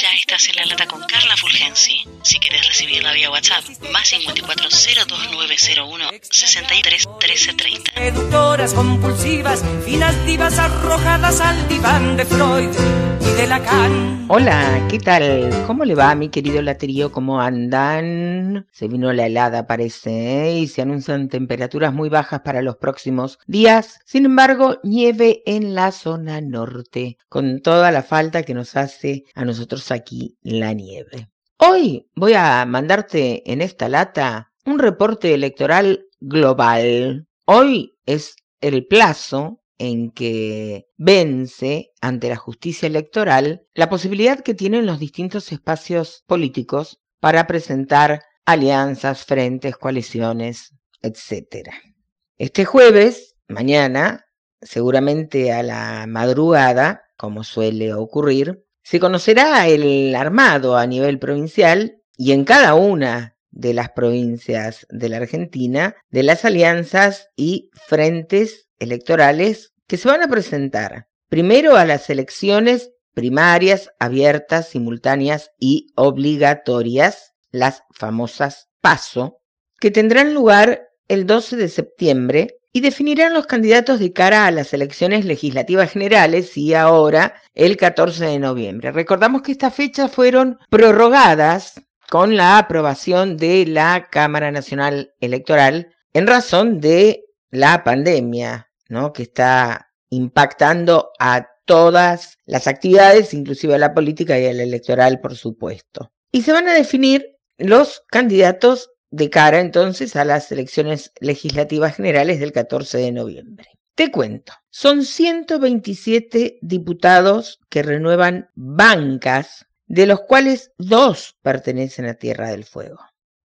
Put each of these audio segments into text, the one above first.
Ya estás en la lata con Carla Fulgensi. Si querés recibirla vía WhatsApp, más 54 02901 63 13 30. Seductoras compulsivas, finas divas arrojadas al diván de Freud Hola, ¿qué tal? ¿Cómo le va, mi querido laterío? ¿Cómo andan? Se vino la helada, parece, ¿eh? y se anuncian temperaturas muy bajas para los próximos días. Sin embargo, nieve en la zona norte, con toda la falta que nos hace a nosotros aquí la nieve. Hoy voy a mandarte en esta lata un reporte electoral global. Hoy es el plazo en que vence ante la justicia electoral la posibilidad que tienen los distintos espacios políticos para presentar alianzas, frentes, coaliciones, etc. Este jueves, mañana, seguramente a la madrugada, como suele ocurrir, se conocerá el armado a nivel provincial y en cada una de las provincias de la Argentina de las alianzas y frentes electorales que se van a presentar primero a las elecciones primarias, abiertas, simultáneas y obligatorias, las famosas PASO, que tendrán lugar el 12 de septiembre y definirán los candidatos de cara a las elecciones legislativas generales y ahora el 14 de noviembre. Recordamos que estas fechas fueron prorrogadas con la aprobación de la Cámara Nacional Electoral en razón de la pandemia, ¿no? que está impactando a todas las actividades, inclusive a la política y a la electoral, por supuesto. Y se van a definir los candidatos de cara entonces a las elecciones legislativas generales del 14 de noviembre. Te cuento, son 127 diputados que renuevan bancas, de los cuales dos pertenecen a Tierra del Fuego.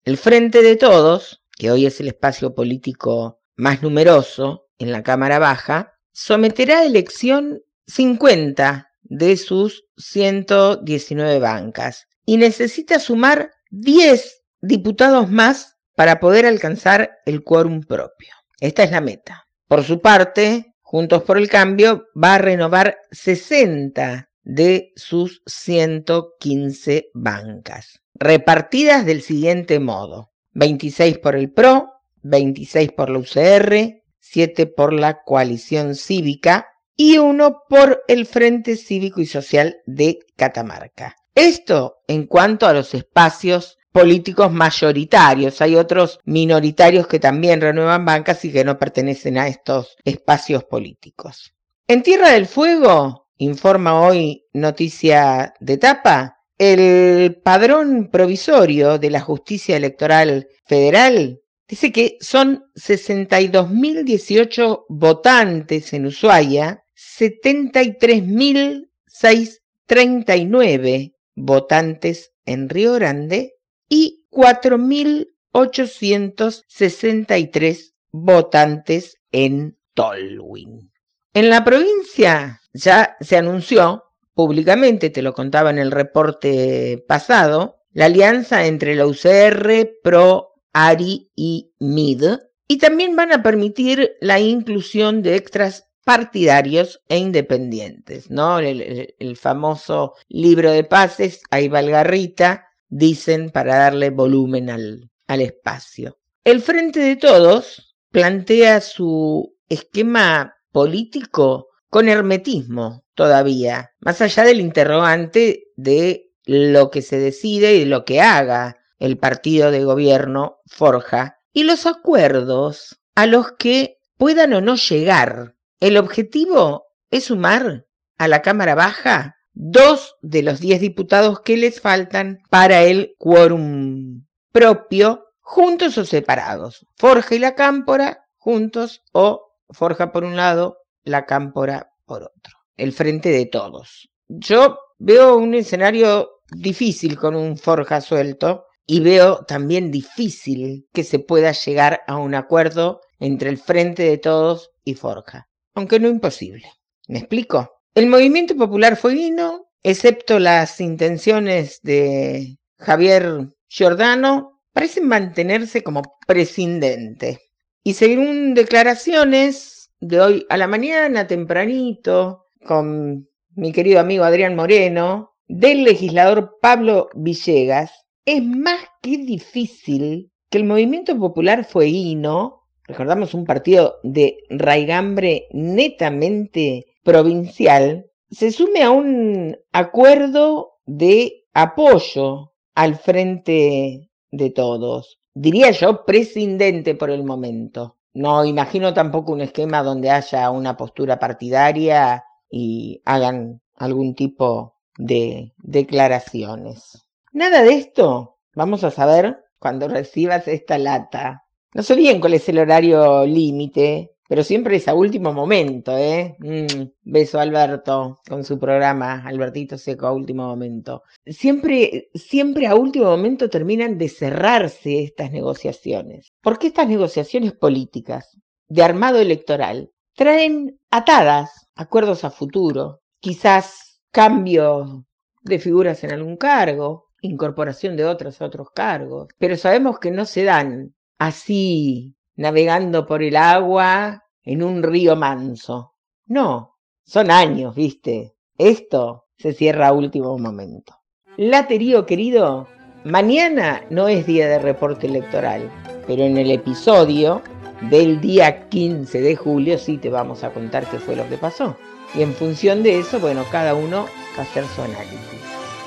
El Frente de Todos, que hoy es el espacio político más numeroso en la Cámara Baja, someterá a elección 50 de sus 119 bancas y necesita sumar 10 diputados más para poder alcanzar el quórum propio. Esta es la meta. Por su parte, Juntos por el Cambio va a renovar 60 de sus 115 bancas, repartidas del siguiente modo. 26 por el PRO, 26 por la UCR, 7 por la coalición cívica y uno por el Frente Cívico y Social de Catamarca. Esto en cuanto a los espacios políticos mayoritarios. Hay otros minoritarios que también renuevan bancas y que no pertenecen a estos espacios políticos. En Tierra del Fuego, informa hoy Noticia de Tapa, el padrón provisorio de la justicia electoral federal Dice que son 62.018 votantes en Ushuaia, 73.639 votantes en Río Grande y 4.863 votantes en Tolwyn. En la provincia ya se anunció públicamente, te lo contaba en el reporte pasado, la alianza entre la UCR, PRO, ARI y MID, y también van a permitir la inclusión de extras partidarios e independientes, ¿no? El, famoso libro de pases, ahí va garrita, dicen para darle volumen al, al espacio. El Frente de Todos plantea su esquema político con hermetismo todavía, más allá del interrogante de lo que se decide y de lo que haga el partido de gobierno forja y los acuerdos a los que puedan o no llegar. El objetivo es sumar a la Cámara Baja dos de los diez diputados que les faltan para el quórum propio, juntos o separados. Forja y la Cámpora juntos o Forja por un lado, la Cámpora por otro. El frente de todos. Yo veo un escenario difícil con un Forja suelto, y veo también difícil que se pueda llegar a un acuerdo entre el Frente de Todos y Forja, aunque no imposible. ¿Me explico? El movimiento popular fueguino, excepto las intenciones de Javier Giordano, parecen mantenerse como prescindente. Y según declaraciones de hoy a la mañana, tempranito, con mi querido amigo Adrián Moreno, del legislador Pablo Villegas, es más que difícil que el movimiento popular fueguino, recordamos un partido de raigambre netamente provincial, se sume a un acuerdo de apoyo al frente de todos. Diría yo prescindente por el momento. No imagino tampoco un esquema donde haya una postura partidaria y hagan algún tipo de declaraciones. Nada de esto vamos a saber cuando recibas esta lata. No sé bien cuál es el horario límite, pero siempre es a último momento, ¿eh? Mm, beso Alberto con su programa, Albertito Seco a último momento. Siempre, siempre a último momento terminan de cerrarse estas negociaciones. Porque estas negociaciones políticas de armado electoral traen atadas acuerdos a futuro, quizás cambio de figuras en algún cargo, incorporación de otros a otros cargos, pero sabemos que no se dan así navegando por el agua en un río manso. No, son años, viste. Esto se cierra a último momento. Laterío querido, mañana no es día de reporte electoral, pero en el episodio del día 15 de julio sí te vamos a contar qué fue lo que pasó. Y en función de eso, bueno, cada uno va a hacer su análisis.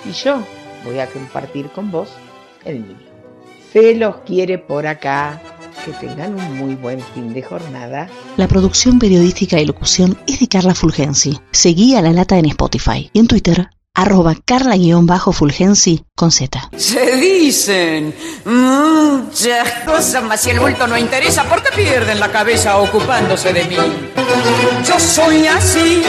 Y yo voy a compartir con vos el mío. Se los quiere por acá que tengan un muy buen fin de jornada. La producción periodística y locución es de Carla Fulgensi. Seguí a La Lata en Spotify y en Twitter arroba carla-fulgensi con Z. Se dicen muchas cosas, mas si el bulto no interesa, ¿por qué pierden la cabeza ocupándose de mí? Yo soy así